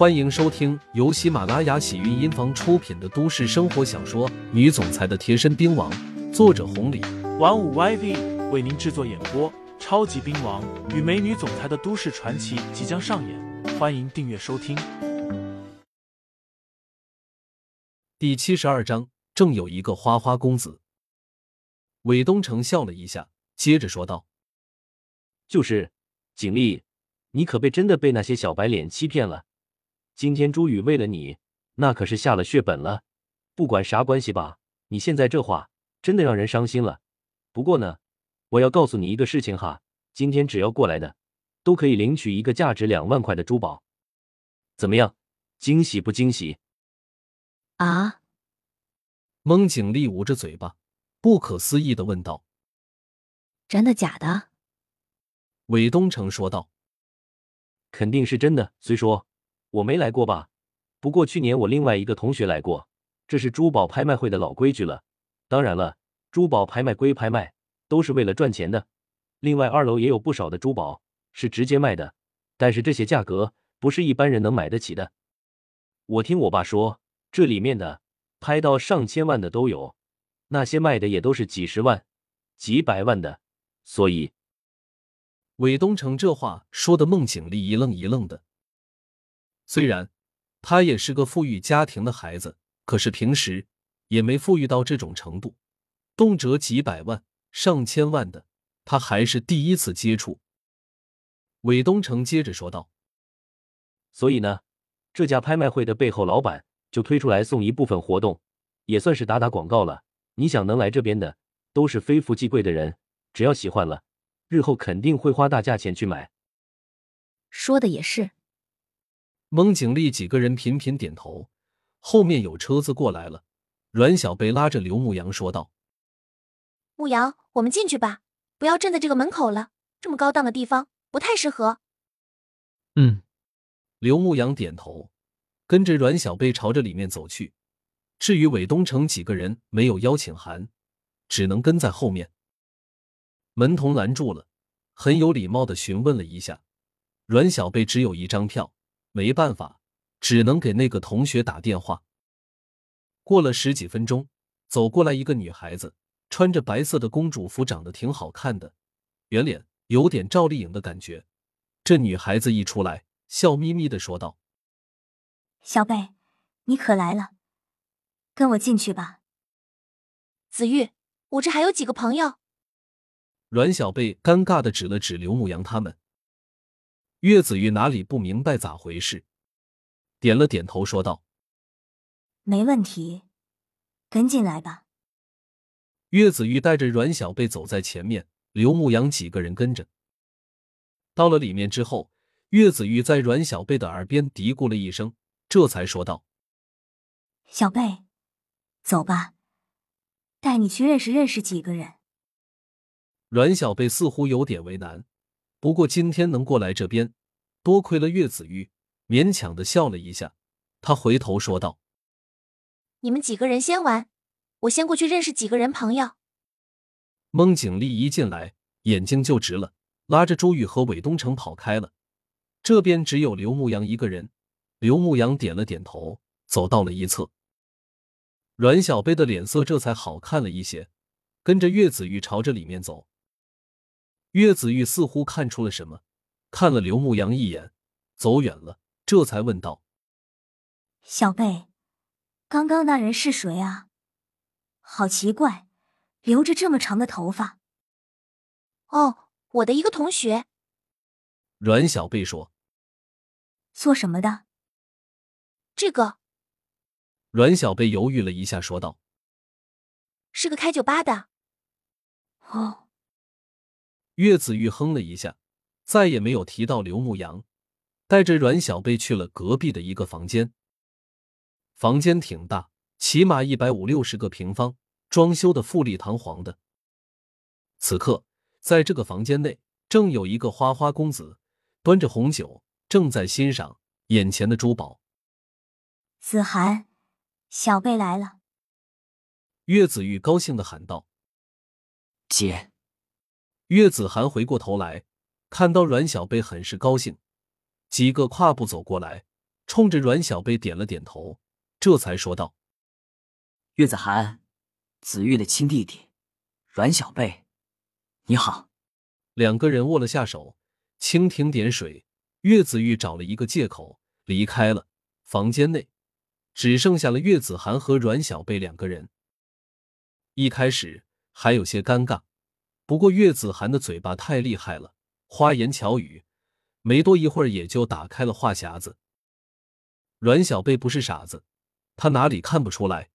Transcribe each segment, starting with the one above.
欢迎收听由喜马拉雅喜韵音房出品的都市生活小说《女总裁的贴身兵王》，作者红礼，玩五 YV 为您制作演播。超级兵王与美女总裁的都市传奇即将上演，欢迎订阅收听。第七十二章，正有一个花花公子。韦东城笑了一下，接着说道：“就是景丽，你可被真的被那些小白脸欺骗了。今天朱宇为了你，那可是下了血本了。不管啥关系吧，你现在这话真的让人伤心了。不过呢。”我要告诉你一个事情哈，今天只要过来的，都可以领取一个价值两万块的珠宝，怎么样？惊喜不惊喜？啊！孟景丽捂着嘴巴，不可思议的问道：“真的假的？”韦东城说道：“肯定是真的。虽说我没来过吧，不过去年我另外一个同学来过。这是珠宝拍卖会的老规矩了。当然了，珠宝拍卖归拍卖。”都是为了赚钱的。另外，二楼也有不少的珠宝是直接卖的，但是这些价格不是一般人能买得起的。我听我爸说，这里面的拍到上千万的都有，那些卖的也都是几十万、几百万的。所以，韦东城这话说的，孟景丽一愣一愣的。虽然他也是个富裕家庭的孩子，可是平时也没富裕到这种程度，动辄几百万。上千万的，他还是第一次接触。韦东城接着说道：“所以呢，这家拍卖会的背后老板就推出来送一部分活动，也算是打打广告了。你想能来这边的，都是非富即贵的人，只要喜欢了，日后肯定会花大价钱去买。”说的也是。蒙景丽几个人频频点头。后面有车子过来了，阮小贝拉着刘牧阳说道。牧羊，我们进去吧，不要站在这个门口了。这么高档的地方不太适合。嗯，刘牧阳点头，跟着阮小贝朝着里面走去。至于韦东城几个人没有邀请函，只能跟在后面。门童拦住了，很有礼貌的询问了一下。阮小贝只有一张票，没办法，只能给那个同学打电话。过了十几分钟，走过来一个女孩子。穿着白色的公主服，长得挺好看的，圆脸，有点赵丽颖的感觉。这女孩子一出来，笑眯眯的说道：“小贝，你可来了，跟我进去吧。”子玉，我这还有几个朋友。阮小贝尴尬的指了指刘牧阳他们。岳子玉哪里不明白咋回事，点了点头说道：“没问题，跟进来吧。”岳子玉带着阮小贝走在前面，刘牧阳几个人跟着。到了里面之后，岳子玉在阮小贝的耳边嘀咕了一声，这才说道：“小贝，走吧，带你去认识认识几个人。”阮小贝似乎有点为难，不过今天能过来这边，多亏了岳子玉，勉强的笑了一下。他回头说道：“你们几个人先玩。”我先过去认识几个人朋友。孟景丽一进来，眼睛就直了，拉着朱玉和韦东城跑开了。这边只有刘牧阳一个人。刘牧阳点了点头，走到了一侧。阮小贝的脸色这才好看了一些，跟着岳子玉朝着里面走。岳子玉似乎看出了什么，看了刘牧阳一眼，走远了，这才问道：“小贝，刚刚那人是谁啊？”好奇怪，留着这么长的头发。哦，我的一个同学。阮小贝说：“做什么的？”这个。阮小贝犹豫了一下，说道：“是个开酒吧的。”哦。岳子玉哼了一下，再也没有提到刘牧阳，带着阮小贝去了隔壁的一个房间。房间挺大。起码一百五六十个平方，装修的富丽堂皇的。此刻，在这个房间内，正有一个花花公子端着红酒，正在欣赏眼前的珠宝。子涵，小贝来了。岳子玉高兴的喊道：“姐。”岳子涵回过头来，看到阮小贝，很是高兴，几个跨步走过来，冲着阮小贝点了点头，这才说道：“岳子涵，子玉的亲弟弟，阮小贝，你好。”两个人握了下手，蜻蜓点水。岳子玉找了一个借口离开了房间内，只剩下了岳子涵和阮小贝两个人。一开始还有些尴尬，不过岳子涵的嘴巴太厉害了，花言巧语，没多一会儿也就打开了话匣子。阮小贝不是傻子，他哪里看不出来？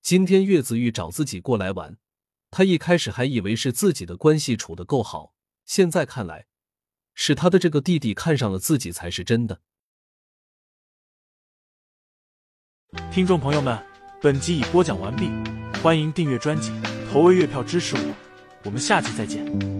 今天岳子玉找自己过来玩，他一开始还以为是自己的关系处得够好，现在看来。是他的这个弟弟看上了自己才是真的。听众朋友们，本集已播讲完毕，欢迎订阅专辑，投喂月票支持我，我们下期再见。